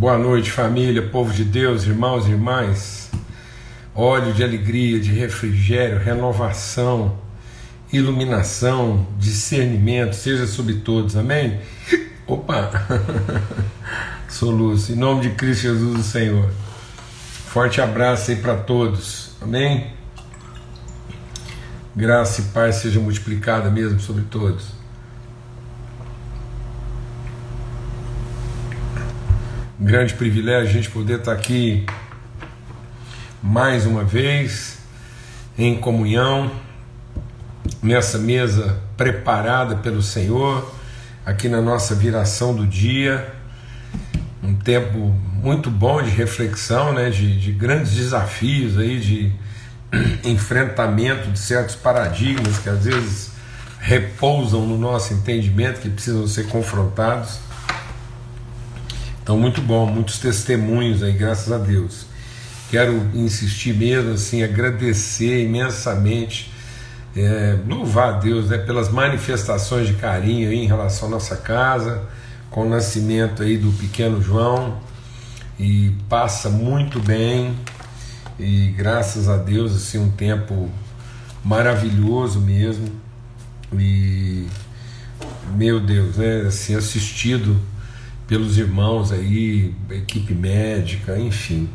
Boa noite, família, povo de Deus, irmãos e irmãs. Óleo de alegria, de refrigério, renovação, iluminação, discernimento, seja sobre todos, amém? Opa! Soluço, em nome de Cristo Jesus, o Senhor. Forte abraço aí para todos, amém? Graça e paz seja multiplicada mesmo sobre todos. Um grande privilégio a gente poder estar aqui mais uma vez em comunhão nessa mesa preparada pelo Senhor, aqui na nossa viração do dia. Um tempo muito bom de reflexão, né, de, de grandes desafios aí, de enfrentamento de certos paradigmas que às vezes repousam no nosso entendimento, que precisam ser confrontados. Então, muito bom, muitos testemunhos aí, graças a Deus. Quero insistir mesmo, assim, agradecer imensamente, é, louvar a Deus né, pelas manifestações de carinho aí em relação à nossa casa, com o nascimento aí do pequeno João, e passa muito bem, e graças a Deus, assim, um tempo maravilhoso mesmo, e meu Deus, né, assim, assistido pelos irmãos aí, equipe médica, enfim.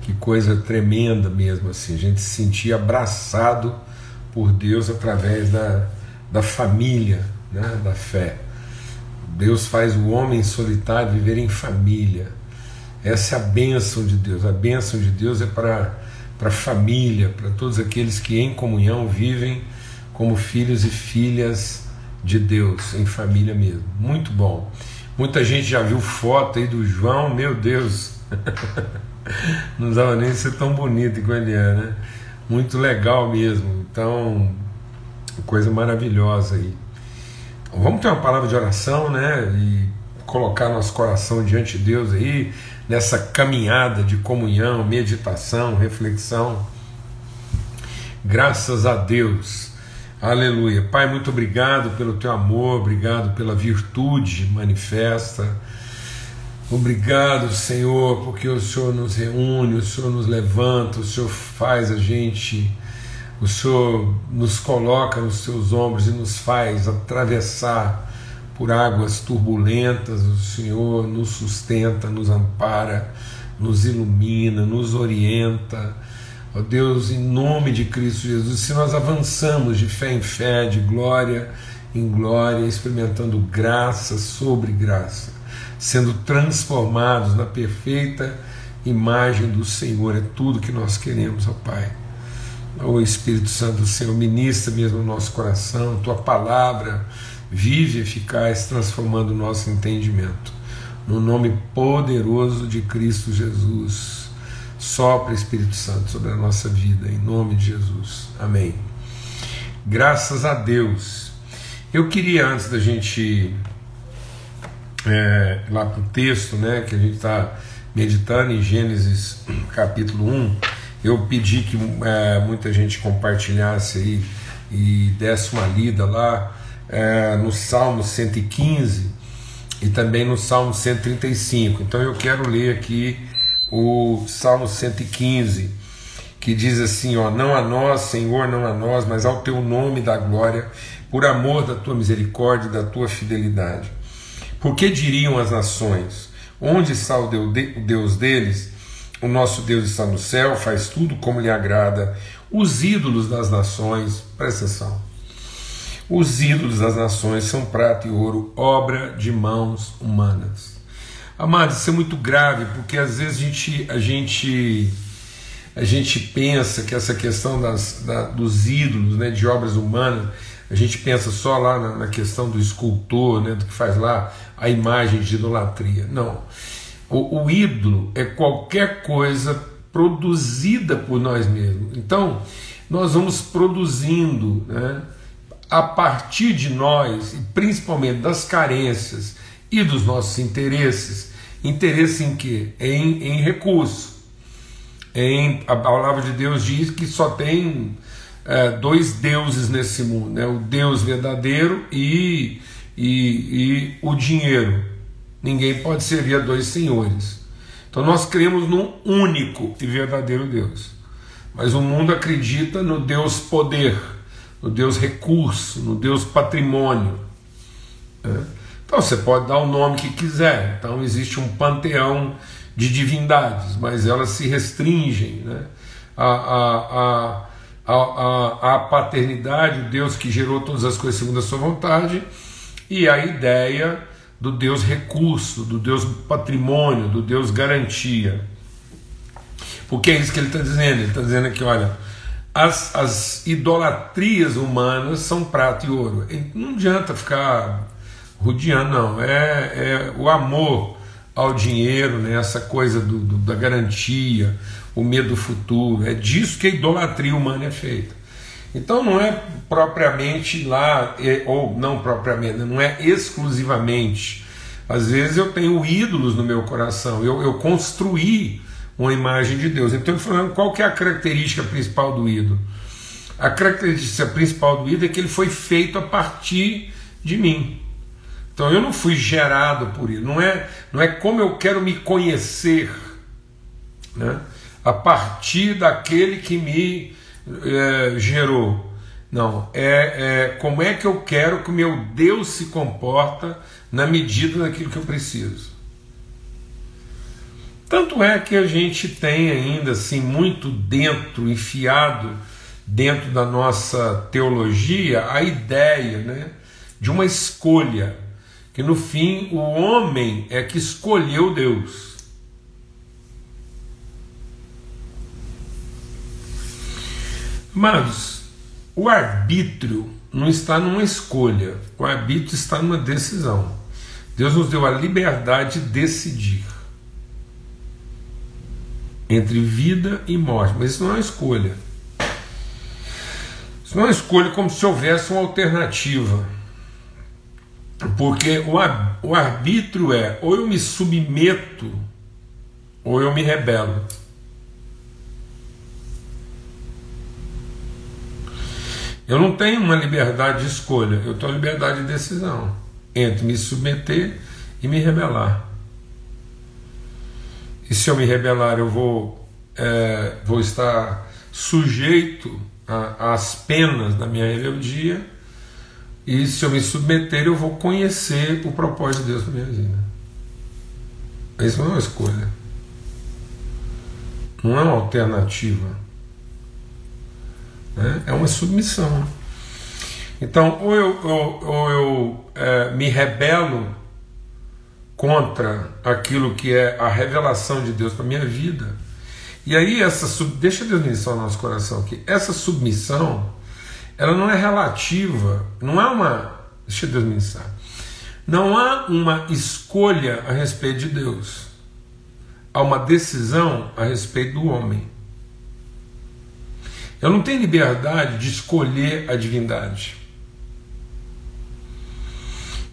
Que coisa tremenda mesmo assim, a gente se sentia abraçado por Deus através da, da família, né, da fé. Deus faz o homem solitário viver em família. Essa é a bênção de Deus. A bênção de Deus é para a família, para todos aqueles que em comunhão vivem como filhos e filhas de Deus, em família mesmo. Muito bom. Muita gente já viu foto aí do João, meu Deus, não dava nem ser tão bonito igual ele é, né? Muito legal mesmo. Então, coisa maravilhosa aí. Vamos ter uma palavra de oração, né? E colocar nosso coração diante de Deus aí, nessa caminhada de comunhão, meditação, reflexão. Graças a Deus Aleluia. Pai, muito obrigado pelo teu amor, obrigado pela virtude manifesta. Obrigado, Senhor, porque o Senhor nos reúne, o Senhor nos levanta, o Senhor faz a gente, o Senhor nos coloca nos seus ombros e nos faz atravessar por águas turbulentas, o Senhor nos sustenta, nos ampara, nos ilumina, nos orienta Ó Deus, em nome de Cristo Jesus, se nós avançamos de fé em fé, de glória em glória, experimentando graça sobre graça, sendo transformados na perfeita imagem do Senhor, é tudo que nós queremos, ó Pai. O Espírito Santo Senhor ministra mesmo o nosso coração, tua palavra vive eficaz, transformando o nosso entendimento. No nome poderoso de Cristo Jesus. Sopra Espírito Santo sobre a nossa vida, em nome de Jesus. Amém. Graças a Deus. Eu queria, antes da gente é, lá para o texto, né, que a gente está meditando em Gênesis capítulo 1, eu pedi que é, muita gente compartilhasse aí e desse uma lida lá é, no Salmo 115 e também no Salmo 135. Então eu quero ler aqui o Salmo 115, que diz assim: ó, Não a nós, Senhor, não a nós, mas ao teu nome da glória, por amor da tua misericórdia e da tua fidelidade. Por que diriam as nações: Onde está o Deus deles? O nosso Deus está no céu, faz tudo como lhe agrada. Os ídolos das nações, presta atenção. Os ídolos das nações são prata e ouro, obra de mãos humanas. Amados, isso é muito grave, porque às vezes a gente, a gente, a gente pensa que essa questão das, da, dos ídolos, né, de obras humanas, a gente pensa só lá na, na, questão do escultor, né, do que faz lá a imagem de idolatria. Não. O, o ídolo é qualquer coisa produzida por nós mesmos. Então, nós vamos produzindo né, a partir de nós, e principalmente das carências e dos nossos interesses, Interesse em quê? Em, em recurso. Em, a palavra de Deus diz que só tem é, dois deuses nesse mundo: né? o Deus verdadeiro e, e, e o dinheiro. Ninguém pode servir a dois senhores. Então nós cremos num único e verdadeiro Deus. Mas o mundo acredita no Deus poder, no Deus recurso, no Deus patrimônio. Né? Então você pode dar o nome que quiser. Então existe um panteão de divindades, mas elas se restringem né? a, a, a, a, a paternidade, o Deus que gerou todas as coisas segundo a sua vontade, e a ideia do Deus recurso, do Deus patrimônio, do Deus garantia. Porque é isso que ele está dizendo. Ele está dizendo aqui: olha, as, as idolatrias humanas são prata e ouro. Não adianta ficar rodeando, não. É, é o amor ao dinheiro, né? essa coisa do, do, da garantia, o medo do futuro. É disso que a idolatria humana é feita. Então não é propriamente lá, é, ou não propriamente, não é exclusivamente. Às vezes eu tenho ídolos no meu coração, eu, eu construí uma imagem de Deus. Então ele falando qual que é a característica principal do ídolo? A característica principal do ídolo é que ele foi feito a partir de mim. Então eu não fui gerado por ele. Não é, não é como eu quero me conhecer, né? A partir daquele que me é, gerou. Não, é, é como é que eu quero que o meu Deus se comporta na medida daquilo que eu preciso. Tanto é que a gente tem ainda assim muito dentro, enfiado dentro da nossa teologia, a ideia né, de uma escolha, que no fim o homem é que escolheu Deus. Mas o arbítrio não está numa escolha, o arbítrio está numa decisão. Deus nos deu a liberdade de decidir entre vida e morte, mas isso não é uma escolha. Isso não é uma escolha como se houvesse uma alternativa. Porque o arbítrio é ou eu me submeto ou eu me rebelo. Eu não tenho uma liberdade de escolha, eu tenho liberdade de decisão entre me submeter e me rebelar. E se eu me rebelar, eu vou, é, vou estar sujeito às penas da minha rebeldia. E se eu me submeter, eu vou conhecer o propósito de Deus na minha vida. Isso não é uma escolha. Não é uma alternativa. Né? É uma submissão. Então, ou eu, ou, ou eu é, me rebelo contra aquilo que é a revelação de Deus para minha vida. E aí essa deixa Deus ministrar o nosso coração aqui. Essa submissão, ela não é relativa, não há uma, deixa Deus ministrar. Não há uma escolha a respeito de Deus. Há uma decisão a respeito do homem. Eu não tenho liberdade de escolher a divindade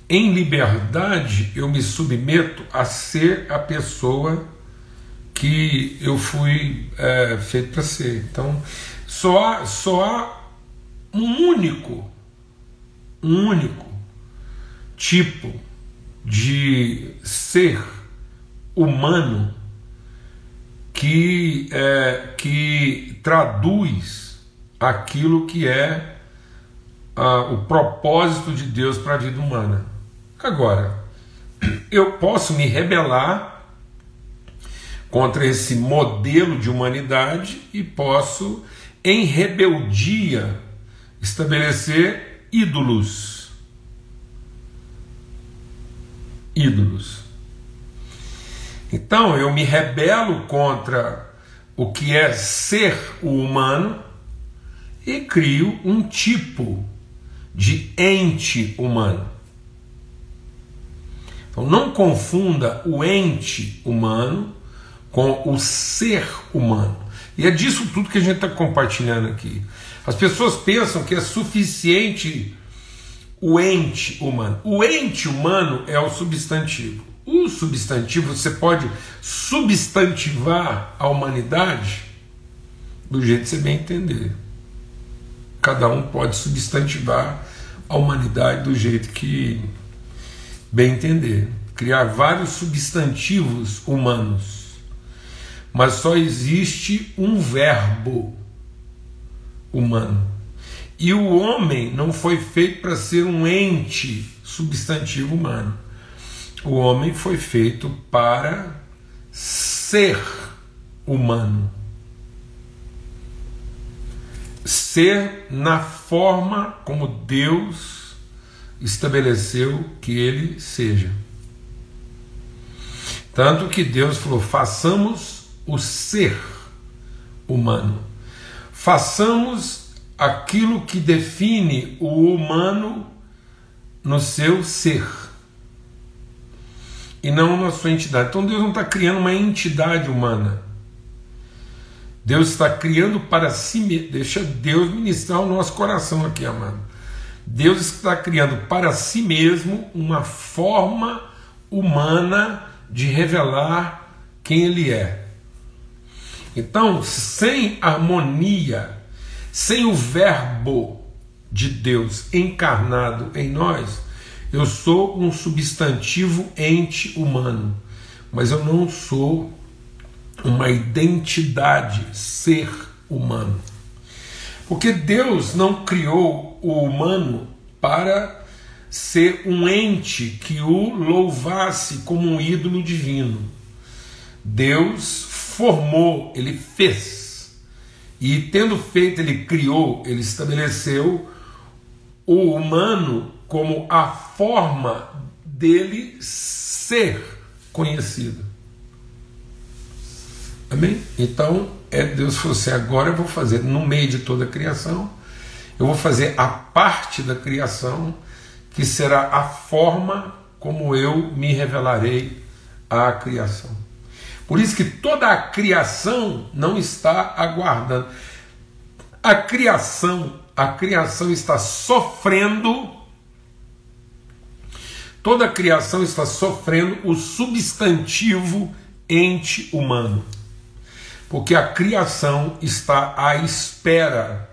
em liberdade eu me submeto a ser a pessoa que eu fui é, feito para ser. Então, só só um único, um único tipo de ser humano que, é, que traduz aquilo que é ah, o propósito de Deus para a vida humana. Agora, eu posso me rebelar contra esse modelo de humanidade e posso, em rebeldia, estabelecer ídolos. Ídolos. Então eu me rebelo contra o que é ser o humano e crio um tipo de ente humano. Então não confunda o ente humano com o ser humano. E é disso tudo que a gente está compartilhando aqui. As pessoas pensam que é suficiente o ente humano. O ente humano é o substantivo. O substantivo você pode substantivar a humanidade do jeito que você bem entender. Cada um pode substantivar a humanidade do jeito que bem entender, criar vários substantivos humanos. mas só existe um verbo humano. E o homem não foi feito para ser um ente substantivo humano. O homem foi feito para ser humano. Ser na forma como Deus estabeleceu que ele seja. Tanto que Deus falou: façamos o ser humano. Façamos aquilo que define o humano no seu ser e não na sua entidade. Então Deus não está criando uma entidade humana. Deus está criando para si mesmo. Deixa Deus ministrar o nosso coração aqui, amado. Deus está criando para si mesmo uma forma humana de revelar quem Ele é. Então, sem harmonia, sem o Verbo de Deus encarnado em nós, eu sou um substantivo ente humano, mas eu não sou uma identidade, ser humano. Porque Deus não criou o humano para ser um ente que o louvasse como um ídolo divino. Deus formou, ele fez. E tendo feito, ele criou, ele estabeleceu o humano como a forma dele ser conhecido. Amém? Então, é Deus falou assim: agora eu vou fazer no meio de toda a criação, eu vou fazer a parte da criação que será a forma como eu me revelarei à criação. Por isso que toda a criação não está aguardando. A criação, a criação está sofrendo toda a criação está sofrendo o substantivo ente humano. Porque a criação está à espera.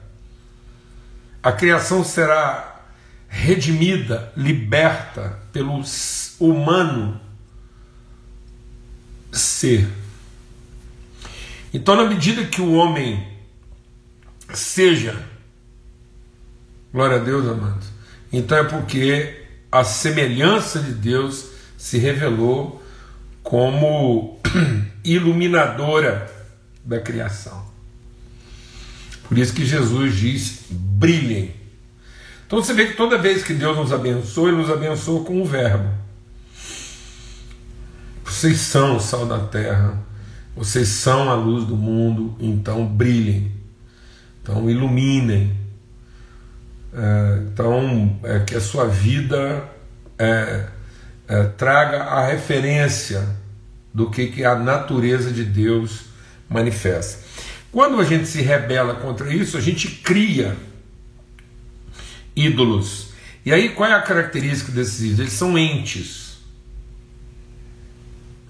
A criação será redimida, liberta pelo humano ser. Então, na medida que o homem seja, glória a Deus, amados, então é porque a semelhança de Deus se revelou como iluminadora da criação. Por isso que Jesus diz: brilhem então você vê que toda vez que Deus nos abençoa, Ele nos abençoa com o verbo. Vocês são o sal da terra, vocês são a luz do mundo, então brilhem, então iluminem. É, então, é, que a sua vida é, é, traga a referência do que, que a natureza de Deus manifesta. Quando a gente se rebela contra isso, a gente cria ídolos. E aí qual é a característica desses ídolos? Eles são entes.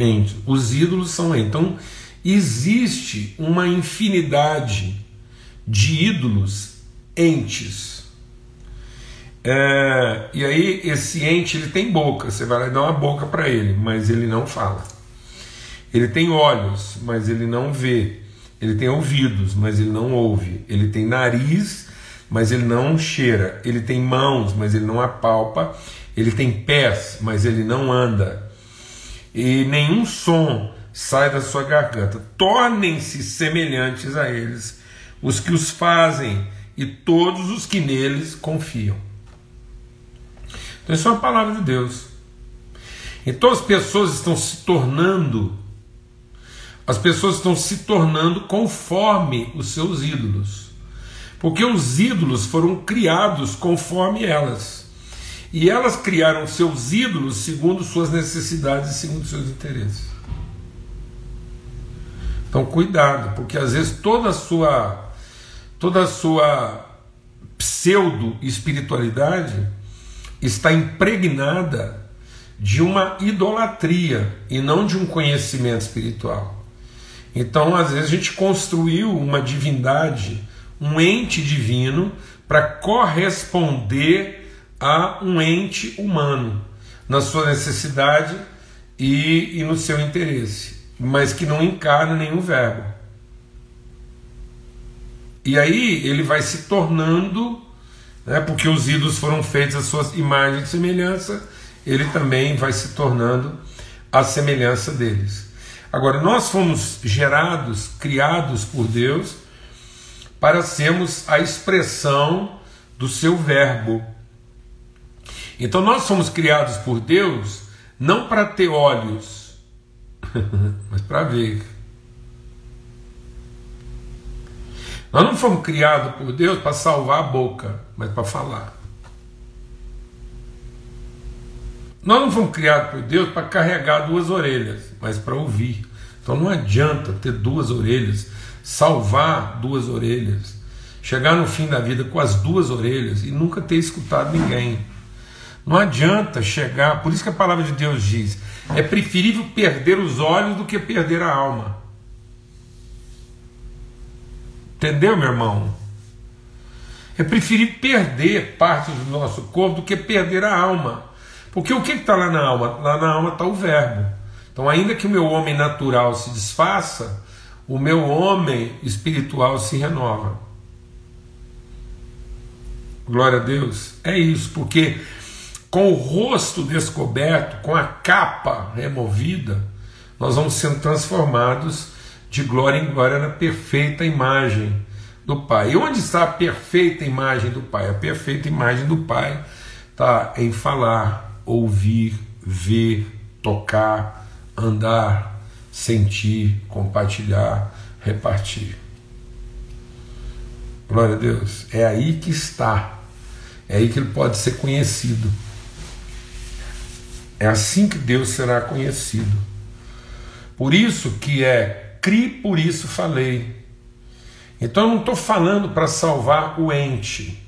Entes. Os ídolos são entes. Então existe uma infinidade de ídolos entes. É, e aí esse ente ele tem boca, você vai lá uma boca para ele, mas ele não fala. Ele tem olhos, mas ele não vê. Ele tem ouvidos, mas ele não ouve. Ele tem nariz, mas ele não cheira. Ele tem mãos, mas ele não apalpa. Ele tem pés, mas ele não anda. E nenhum som sai da sua garganta. Tornem-se semelhantes a eles os que os fazem e todos os que neles confiam. Então, isso é uma palavra de Deus. Então, as pessoas estão se tornando, as pessoas estão se tornando conforme os seus ídolos. Porque os ídolos foram criados conforme elas. E elas criaram seus ídolos segundo suas necessidades e segundo seus interesses. Então cuidado, porque às vezes toda a sua toda a sua pseudo espiritualidade está impregnada de uma idolatria e não de um conhecimento espiritual. Então, às vezes a gente construiu uma divindade um ente divino para corresponder a um ente humano na sua necessidade e, e no seu interesse. mas que não encarna nenhum verbo. E aí ele vai se tornando, né, porque os ídolos foram feitos à sua imagem e semelhança, ele também vai se tornando a semelhança deles. Agora, nós fomos gerados, criados por Deus, para sermos a expressão do seu verbo. Então, nós somos criados por Deus não para ter olhos, mas para ver. Nós não fomos criados por Deus para salvar a boca, mas para falar. Nós não fomos criados por Deus para carregar duas orelhas, mas para ouvir. Então não adianta ter duas orelhas, salvar duas orelhas, chegar no fim da vida com as duas orelhas e nunca ter escutado ninguém. Não adianta chegar, por isso que a palavra de Deus diz: é preferível perder os olhos do que perder a alma. Entendeu, meu irmão? É preferir perder parte do nosso corpo do que perder a alma. Porque o que está lá na alma? Lá na alma está o verbo. Então, ainda que o meu homem natural se desfaça, o meu homem espiritual se renova. Glória a Deus. É isso, porque com o rosto descoberto, com a capa removida, nós vamos sendo transformados de glória em glória na perfeita imagem do Pai. E onde está a perfeita imagem do Pai? A perfeita imagem do Pai está em falar, ouvir, ver, tocar, andar, sentir, compartilhar, repartir. Glória a Deus. É aí que está. É aí que ele pode ser conhecido. É assim que Deus será conhecido. Por isso que é cri, por isso falei. Então eu não estou falando para salvar o ente.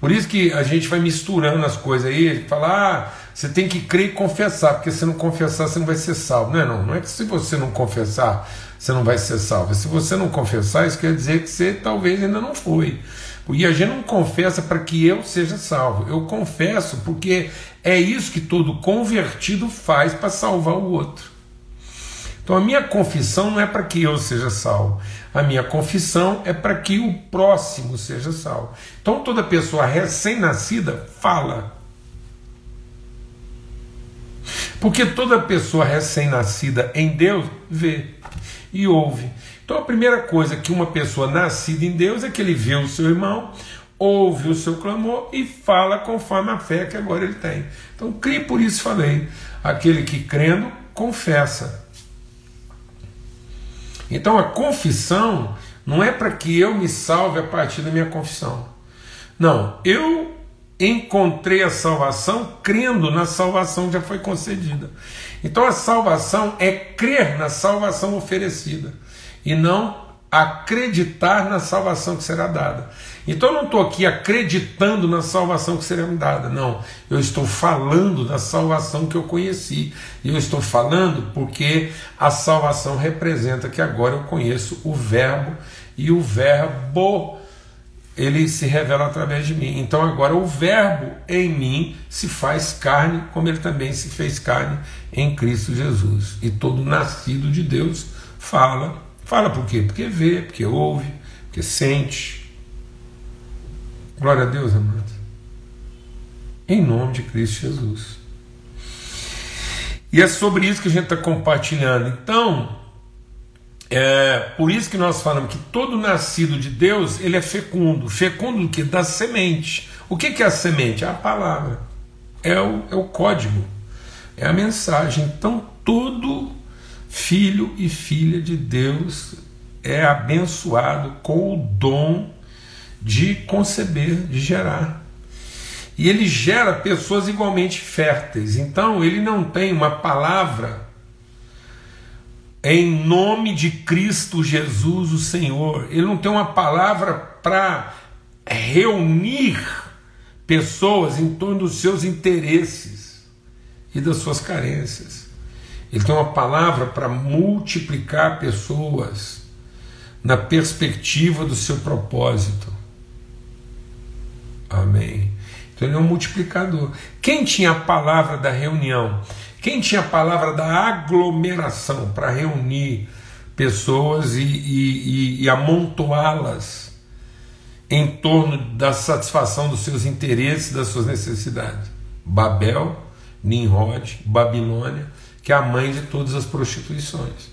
Por isso que a gente vai misturando as coisas aí, falar, ah, você tem que crer e confessar, porque se não confessar, você não vai ser salvo. Não é não, não é que se você não confessar, você não vai ser salvo. Se você não confessar, isso quer dizer que você talvez ainda não foi. E a gente não confessa para que eu seja salvo. Eu confesso porque é isso que todo convertido faz para salvar o outro. Então a minha confissão não é para que eu seja salvo, a minha confissão é para que o próximo seja salvo. Então toda pessoa recém-nascida fala. Porque toda pessoa recém-nascida em Deus vê e ouve. Então a primeira coisa que uma pessoa nascida em Deus é que ele vê o seu irmão, ouve o seu clamor e fala conforme a fé que agora ele tem. Então, crie por isso falei. Aquele que crendo, confessa. Então a confissão não é para que eu me salve a partir da minha confissão. Não, eu encontrei a salvação crendo na salvação que já foi concedida. Então a salvação é crer na salvação oferecida e não acreditar na salvação que será dada. Então eu não estou aqui acreditando na salvação que será dada, não. Eu estou falando da salvação que eu conheci. E eu estou falando porque a salvação representa que agora eu conheço o Verbo e o Verbo ele se revela através de mim. Então agora o Verbo em mim se faz carne, como ele também se fez carne em Cristo Jesus. E todo nascido de Deus fala Fala por quê? Porque vê, porque ouve, porque sente. Glória a Deus, amados. Em nome de Cristo Jesus. E é sobre isso que a gente está compartilhando. Então, é por isso que nós falamos que todo nascido de Deus ele é fecundo. Fecundo do que? Da semente. O que, que é a semente? É a palavra. É o, é o código. É a mensagem. Então, todo filho e filha de Deus é abençoado com o dom de conceber, de gerar. E ele gera pessoas igualmente férteis. Então ele não tem uma palavra em nome de Cristo Jesus, o Senhor. Ele não tem uma palavra para reunir pessoas em torno dos seus interesses e das suas carências. Ele tem uma palavra para multiplicar pessoas na perspectiva do seu propósito. Amém. Então ele é um multiplicador. Quem tinha a palavra da reunião? Quem tinha a palavra da aglomeração para reunir pessoas e, e, e, e amontoá-las em torno da satisfação dos seus interesses, das suas necessidades? Babel, Nimrod, Babilônia, que é a mãe de todas as prostituições.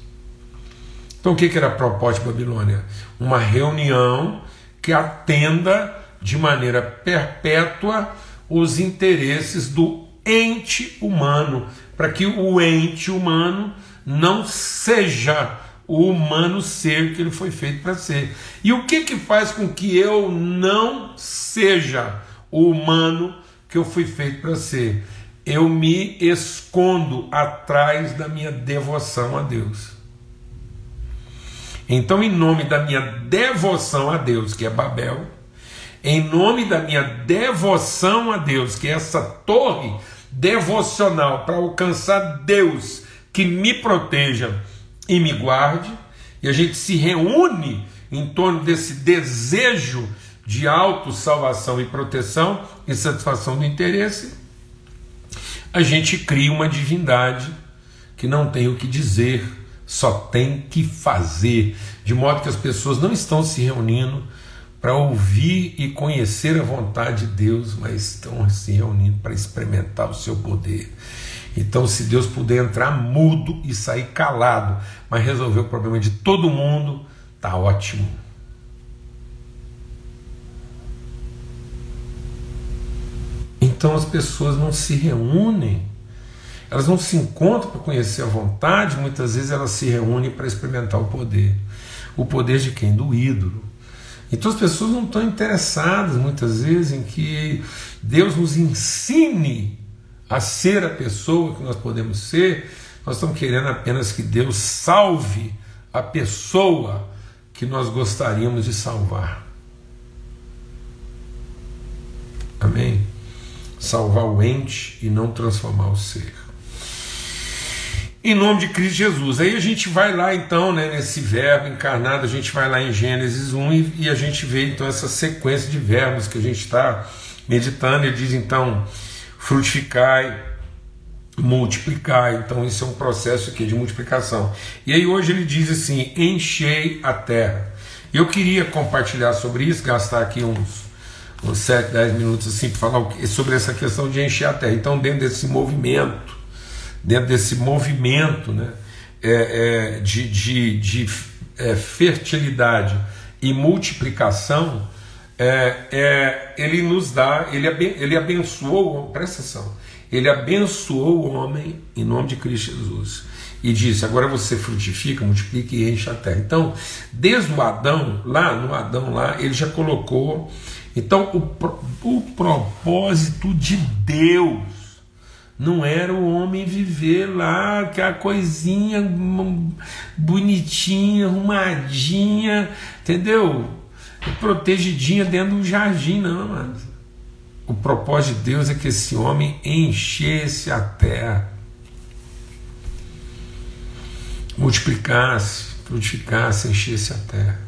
Então o que, era a proposta de Babilônia? Uma reunião que atenda de maneira perpétua os interesses do ente humano, para que o ente humano não seja o humano ser que ele foi feito para ser. E o que que faz com que eu não seja o humano que eu fui feito para ser? Eu me escondo atrás da minha devoção a Deus. Então, em nome da minha devoção a Deus, que é Babel, em nome da minha devoção a Deus, que é essa torre devocional para alcançar Deus que me proteja e me guarde, e a gente se reúne em torno desse desejo de autossalvação e proteção e satisfação do interesse, a gente cria uma divindade que não tem o que dizer, só tem que fazer, de modo que as pessoas não estão se reunindo para ouvir e conhecer a vontade de Deus, mas estão se reunindo para experimentar o seu poder. Então, se Deus puder entrar mudo e sair calado, mas resolver o problema de todo mundo, tá ótimo. Então as pessoas não se reúnem, elas não se encontram para conhecer a vontade, muitas vezes elas se reúnem para experimentar o poder. O poder de quem? Do ídolo. Então as pessoas não estão interessadas muitas vezes em que Deus nos ensine a ser a pessoa que nós podemos ser, nós estamos querendo apenas que Deus salve a pessoa que nós gostaríamos de salvar. Amém? Salvar o ente e não transformar o ser em nome de Cristo Jesus. Aí a gente vai lá então, né, nesse verbo encarnado, a gente vai lá em Gênesis 1 e, e a gente vê então essa sequência de verbos que a gente está meditando. Ele diz então: frutificai, multiplicai. Então, isso é um processo aqui de multiplicação. E aí hoje ele diz assim: enchei a terra. Eu queria compartilhar sobre isso, gastar aqui uns, uns 7, 10 minutos assim para falar sobre essa questão de encher a terra. Então, dentro desse movimento dentro desse movimento né, é, é, de, de, de é, fertilidade e multiplicação, é, é, ele nos dá, ele, ele abençoou, presta atenção, ele abençoou o homem em nome de Cristo Jesus e disse: agora você frutifica, multiplica e enche a terra. Então, desde o Adão, lá no Adão, lá, ele já colocou. Então, o, o propósito de Deus não era o homem viver lá, aquela coisinha bonitinha, arrumadinha, entendeu? Protegidinha dentro de um jardim, não, mas o propósito de Deus é que esse homem enchesse a terra, multiplicasse, frutificasse, enchesse a terra.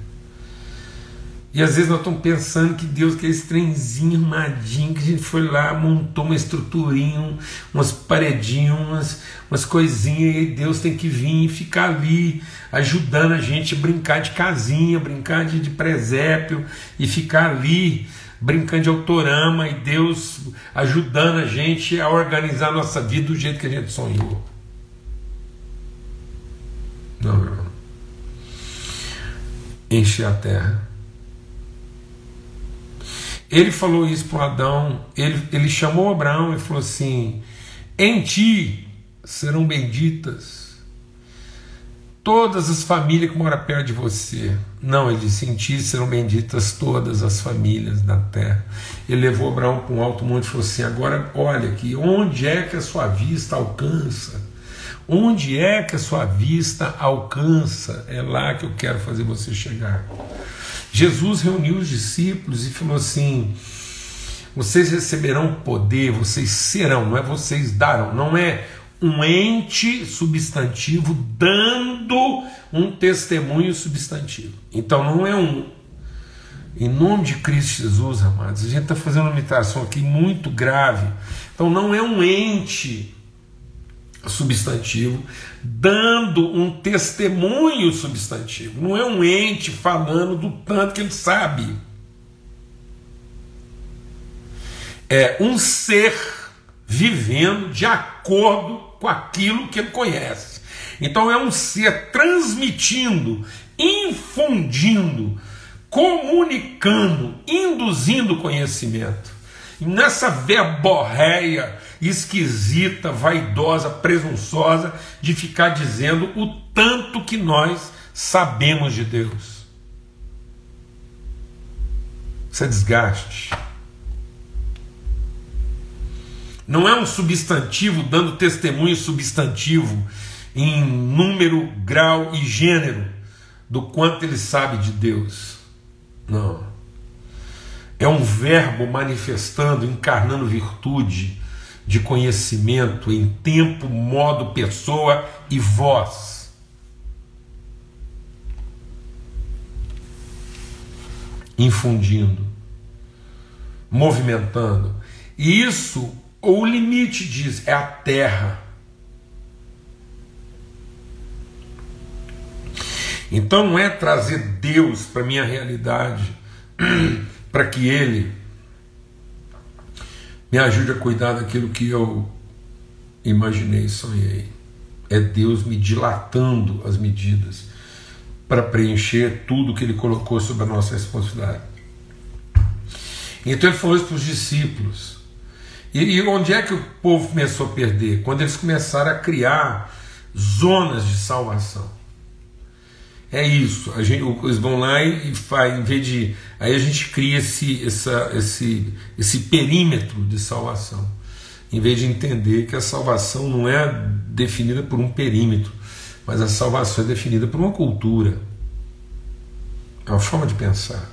E às vezes nós estamos pensando que Deus quer esse trenzinho armadinho, que a gente foi lá, montou uma estruturinha, umas paredinhas, umas, umas coisinhas, e Deus tem que vir e ficar ali, ajudando a gente a brincar de casinha, brincar de, de presépio, e ficar ali, brincando de autorama, e Deus ajudando a gente a organizar a nossa vida do jeito que a gente sonhou. Não, meu irmão. Encher a terra ele falou isso para Adão, ele, ele chamou Abraão e falou assim: Em ti serão benditas todas as famílias que moram perto de você. Não, ele disse: Em ti serão benditas todas as famílias da terra. Ele levou Abraão para um alto monte e falou assim: Agora olha aqui, onde é que a sua vista alcança? Onde é que a sua vista alcança? É lá que eu quero fazer você chegar. Jesus reuniu os discípulos e falou assim: vocês receberão poder, vocês serão, não é vocês darão, não é um ente substantivo dando um testemunho substantivo. Então não é um. Em nome de Cristo Jesus, amados, a gente está fazendo uma imitação aqui muito grave. Então não é um ente substantivo, dando um testemunho substantivo. Não é um ente falando do tanto que ele sabe. É um ser vivendo de acordo com aquilo que ele conhece. Então é um ser transmitindo, infundindo, comunicando, induzindo conhecimento. E nessa verborreia esquisita, vaidosa, presunçosa de ficar dizendo o tanto que nós sabemos de Deus. Isso é desgaste. Não é um substantivo dando testemunho substantivo em número, grau e gênero do quanto ele sabe de Deus. Não. É um verbo manifestando, encarnando virtude de conhecimento em tempo, modo, pessoa e voz. Infundindo, movimentando. E isso o limite diz é a terra. Então não é trazer Deus para minha realidade, para que Ele me ajude a cuidar daquilo que eu imaginei e sonhei. É Deus me dilatando as medidas para preencher tudo que Ele colocou sobre a nossa responsabilidade. Então Ele falou isso para os discípulos. E, e onde é que o povo começou a perder? Quando eles começaram a criar zonas de salvação. É isso, a gente, eles vão lá e faz, em vez de. Aí a gente cria esse, essa, esse, esse perímetro de salvação. Em vez de entender que a salvação não é definida por um perímetro, mas a salvação é definida por uma cultura. É uma forma de pensar.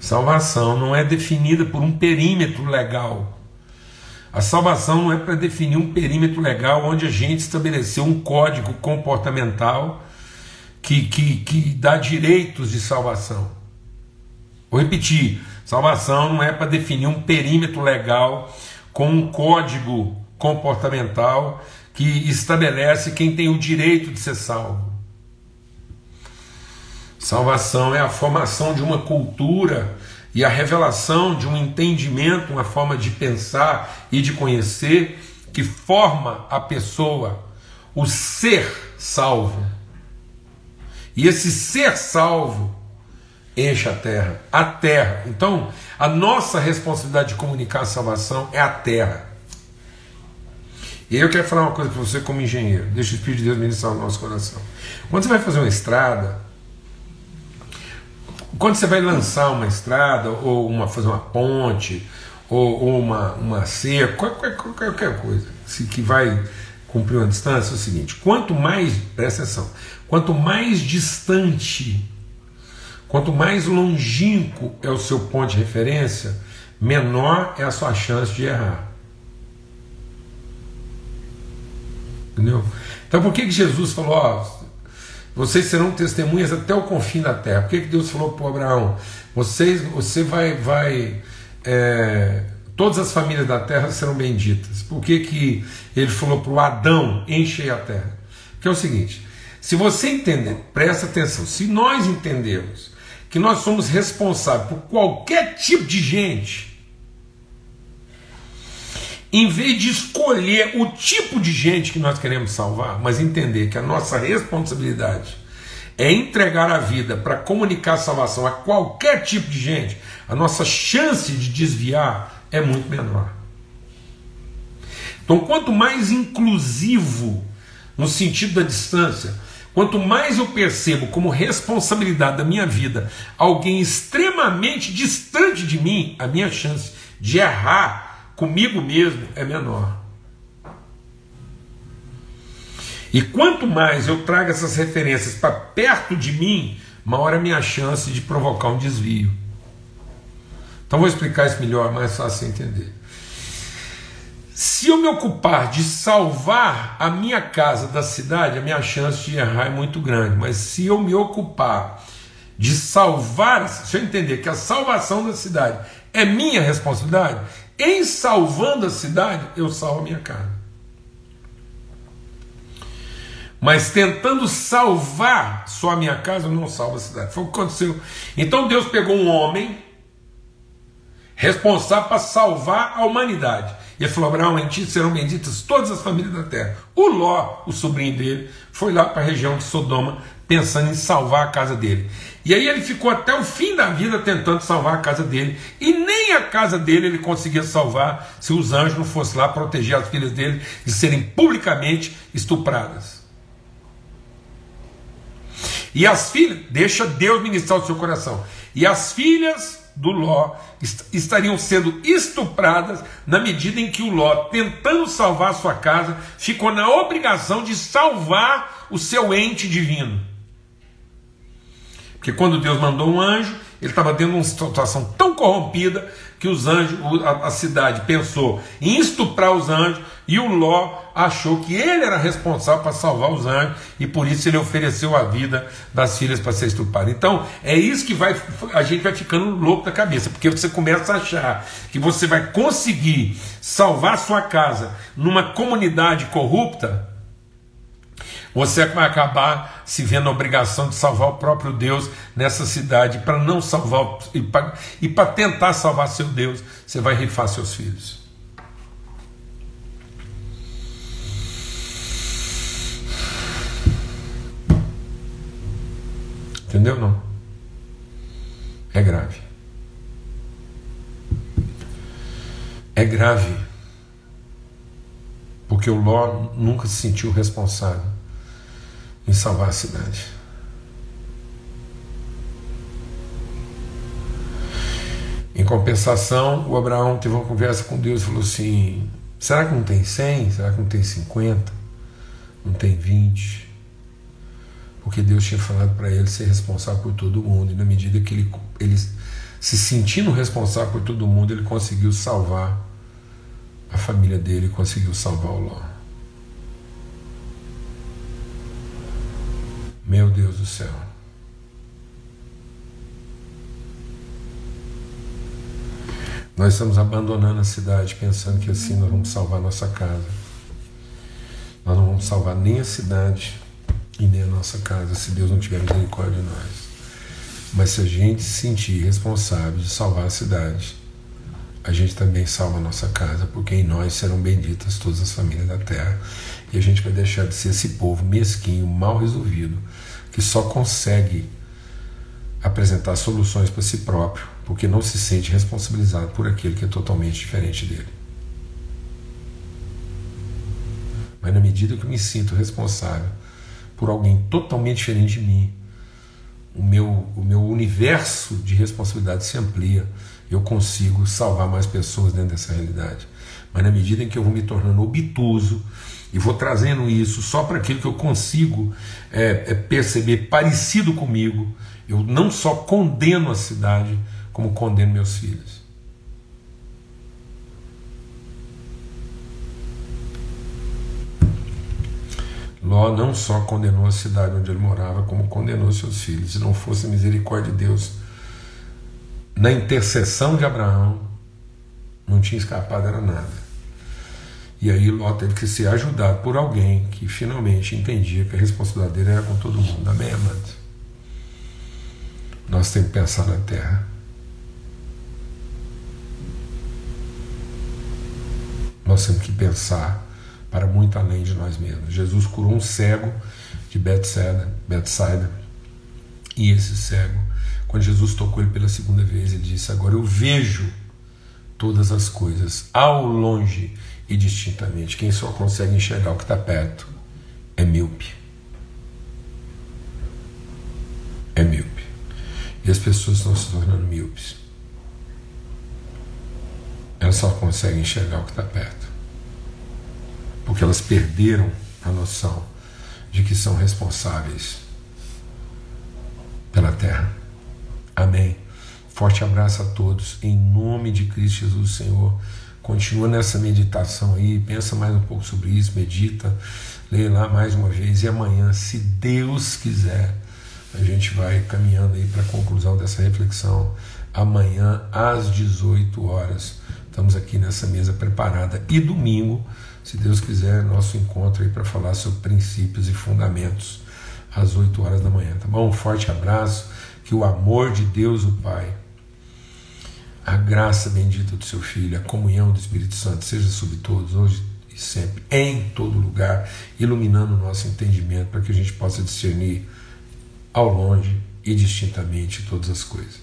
Salvação não é definida por um perímetro legal. A salvação não é para definir um perímetro legal onde a gente estabeleceu um código comportamental que, que, que dá direitos de salvação. Vou repetir: salvação não é para definir um perímetro legal com um código comportamental que estabelece quem tem o direito de ser salvo. Salvação é a formação de uma cultura e a revelação de um entendimento, uma forma de pensar e de conhecer que forma a pessoa, o ser salvo. E esse ser salvo enche a terra, a terra. Então, a nossa responsabilidade de comunicar a salvação é a terra. E eu quero falar uma coisa para você como engenheiro. Deixa o Espírito de Deus ministrar o nosso coração. Quando você vai fazer uma estrada, quando você vai lançar uma estrada, ou uma, fazer uma ponte, ou, ou uma, uma cerca, qualquer, qualquer coisa se, que vai cumprir uma distância, é o seguinte: quanto mais, presta atenção, quanto mais distante, quanto mais longínquo é o seu ponto de referência, menor é a sua chance de errar. Entendeu? Então por que, que Jesus falou, ó, vocês serão testemunhas até o confim da terra. Por que, que Deus falou para Abraão? Vocês, você vai, vai é, todas as famílias da terra serão benditas. Por que, que ele falou para o Adão encher a terra? Que é o seguinte: se você entender, presta atenção, se nós entendemos que nós somos responsáveis por qualquer tipo de gente, em vez de escolher o tipo de gente que nós queremos salvar, mas entender que a nossa responsabilidade é entregar a vida para comunicar a salvação a qualquer tipo de gente, a nossa chance de desviar é muito menor. Então, quanto mais inclusivo no sentido da distância, quanto mais eu percebo como responsabilidade da minha vida alguém extremamente distante de mim, a minha chance de errar comigo mesmo é menor. E quanto mais eu trago essas referências para perto de mim, maior é a minha chance de provocar um desvio. Então vou explicar isso melhor, mais fácil entender. Se eu me ocupar de salvar a minha casa da cidade, a minha chance de errar é muito grande. Mas se eu me ocupar de salvar, se eu entender que a salvação da cidade é minha responsabilidade, em salvando a cidade, eu salvo a minha casa. Mas tentando salvar só a minha casa, eu não salvo a cidade. Foi o que aconteceu. Então Deus pegou um homem responsável para salvar a humanidade. E ele falou: Abraão, em ti serão benditas todas as famílias da terra. O Ló, o sobrinho dele, foi lá para a região de Sodoma, pensando em salvar a casa dele. E aí ele ficou até o fim da vida tentando salvar a casa dele. E nem a casa dele ele conseguia salvar se os anjos não fossem lá proteger as filhas dele de serem publicamente estupradas. E as filhas, deixa Deus ministrar o seu coração. E as filhas do Ló estariam sendo estupradas na medida em que o Ló, tentando salvar sua casa, ficou na obrigação de salvar o seu ente divino. Porque quando Deus mandou um anjo, ele estava tendo uma situação tão corrompida que os anjos, a, cidade pensou em estuprar os anjos e o Ló achou que ele era responsável para salvar os anjos e por isso ele ofereceu a vida das filhas para ser estuprada. Então é isso que vai a gente vai ficando louco da cabeça, porque você começa a achar que você vai conseguir salvar sua casa numa comunidade corrupta você vai acabar se vendo a obrigação de salvar o próprio Deus nessa cidade, para não salvar, e para tentar salvar seu Deus, você vai rifar seus filhos. Entendeu? Não. É grave. É grave. Porque o Ló nunca se sentiu responsável em salvar a cidade. Em compensação, o Abraão teve uma conversa com Deus e falou assim: será que não tem 100? Será que não tem 50? Não tem 20? Porque Deus tinha falado para ele ser responsável por todo mundo, e na medida que ele, ele se sentindo responsável por todo mundo, ele conseguiu salvar a família dele, conseguiu salvar o Ló. Meu Deus do céu. Nós estamos abandonando a cidade pensando que assim nós vamos salvar nossa casa. Nós não vamos salvar nem a cidade e nem a nossa casa se Deus não tiver misericórdia de nós. Mas se a gente se sentir responsável de salvar a cidade, a gente também salva a nossa casa, porque em nós serão benditas todas as famílias da terra. E a gente vai deixar de ser esse povo mesquinho, mal resolvido, que só consegue apresentar soluções para si próprio, porque não se sente responsabilizado por aquele que é totalmente diferente dele. Mas na medida que eu me sinto responsável por alguém totalmente diferente de mim, o meu, o meu universo de responsabilidade se amplia, eu consigo salvar mais pessoas dentro dessa realidade. Mas na medida em que eu vou me tornando obtuso, e vou trazendo isso só para aquilo que eu consigo é, é perceber parecido comigo. Eu não só condeno a cidade, como condeno meus filhos. Ló não só condenou a cidade onde ele morava, como condenou seus filhos. Se não fosse a misericórdia de Deus, na intercessão de Abraão, não tinha escapado, era nada. E aí Ló teve que ser ajudado por alguém que finalmente entendia que a responsabilidade dele era com todo mundo. Amém, amado? Nós temos que pensar na terra. Nós temos que pensar para muito além de nós mesmos. Jesus curou um cego de Betsaida, Betsaida e esse cego, quando Jesus tocou ele pela segunda vez, ele disse: Agora eu vejo todas as coisas ao longe e distintamente. Quem só consegue enxergar o que está perto é míope. É míope. E as pessoas estão se tornando míopes. Elas só conseguem enxergar o que está perto. Porque elas perderam a noção de que são responsáveis pela terra. Amém. Forte abraço a todos. Em nome de Cristo Jesus, Senhor. Continua nessa meditação aí, pensa mais um pouco sobre isso, medita, leia lá mais uma vez e amanhã, se Deus quiser, a gente vai caminhando aí para a conclusão dessa reflexão. Amanhã às 18 horas Estamos aqui nessa mesa preparada. E domingo, se Deus quiser, nosso encontro aí para falar sobre princípios e fundamentos às 8 horas da manhã, tá bom? Um forte abraço, que o amor de Deus, o Pai, a graça bendita do seu Filho, a comunhão do Espírito Santo seja sobre todos, hoje e sempre, em todo lugar, iluminando o nosso entendimento para que a gente possa discernir ao longe e distintamente todas as coisas.